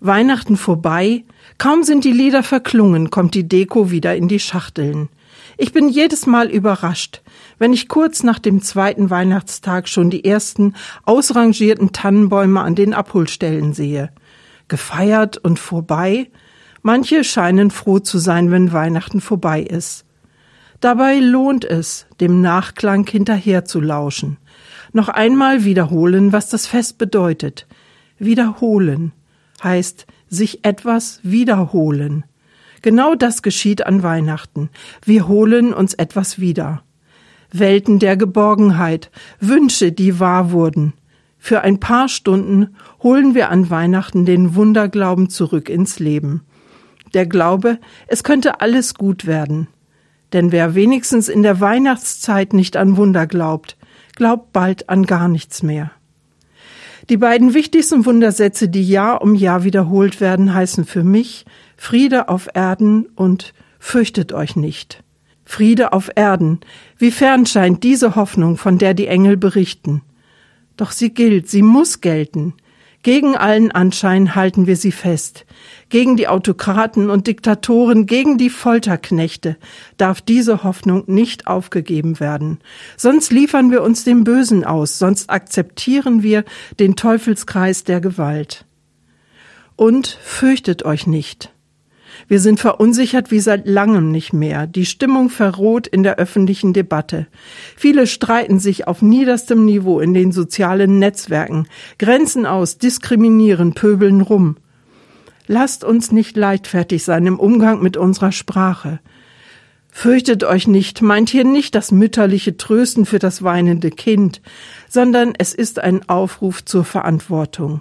Weihnachten vorbei, kaum sind die Lieder verklungen, kommt die Deko wieder in die Schachteln. Ich bin jedes Mal überrascht, wenn ich kurz nach dem zweiten Weihnachtstag schon die ersten ausrangierten Tannenbäume an den Abholstellen sehe. Gefeiert und vorbei? Manche scheinen froh zu sein, wenn Weihnachten vorbei ist. Dabei lohnt es, dem Nachklang hinterher zu lauschen. Noch einmal wiederholen, was das Fest bedeutet. Wiederholen heißt sich etwas wiederholen. Genau das geschieht an Weihnachten. Wir holen uns etwas wieder. Welten der Geborgenheit, Wünsche, die wahr wurden. Für ein paar Stunden holen wir an Weihnachten den Wunderglauben zurück ins Leben. Der Glaube, es könnte alles gut werden. Denn wer wenigstens in der Weihnachtszeit nicht an Wunder glaubt, glaubt bald an gar nichts mehr. Die beiden wichtigsten Wundersätze, die Jahr um Jahr wiederholt werden, heißen für mich Friede auf Erden und Fürchtet euch nicht. Friede auf Erden, wie fern scheint diese Hoffnung, von der die Engel berichten. Doch sie gilt, sie muss gelten. Gegen allen Anschein halten wir sie fest. Gegen die Autokraten und Diktatoren, gegen die Folterknechte darf diese Hoffnung nicht aufgegeben werden. Sonst liefern wir uns dem Bösen aus, sonst akzeptieren wir den Teufelskreis der Gewalt. Und fürchtet euch nicht. Wir sind verunsichert wie seit langem nicht mehr. Die Stimmung verroht in der öffentlichen Debatte. Viele streiten sich auf niederstem Niveau in den sozialen Netzwerken, grenzen aus, diskriminieren, pöbeln rum. Lasst uns nicht leichtfertig sein im Umgang mit unserer Sprache. Fürchtet euch nicht, meint hier nicht das mütterliche Trösten für das weinende Kind, sondern es ist ein Aufruf zur Verantwortung.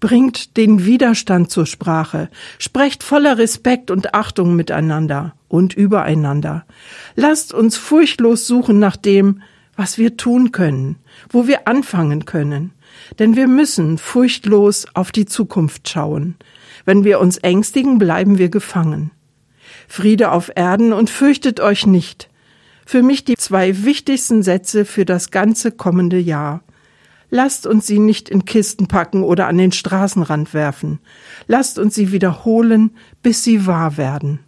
Bringt den Widerstand zur Sprache, sprecht voller Respekt und Achtung miteinander und übereinander. Lasst uns furchtlos suchen nach dem, was wir tun können, wo wir anfangen können. Denn wir müssen furchtlos auf die Zukunft schauen. Wenn wir uns ängstigen, bleiben wir gefangen. Friede auf Erden und fürchtet euch nicht. Für mich die zwei wichtigsten Sätze für das ganze kommende Jahr. Lasst uns sie nicht in Kisten packen oder an den Straßenrand werfen. Lasst uns sie wiederholen, bis sie wahr werden.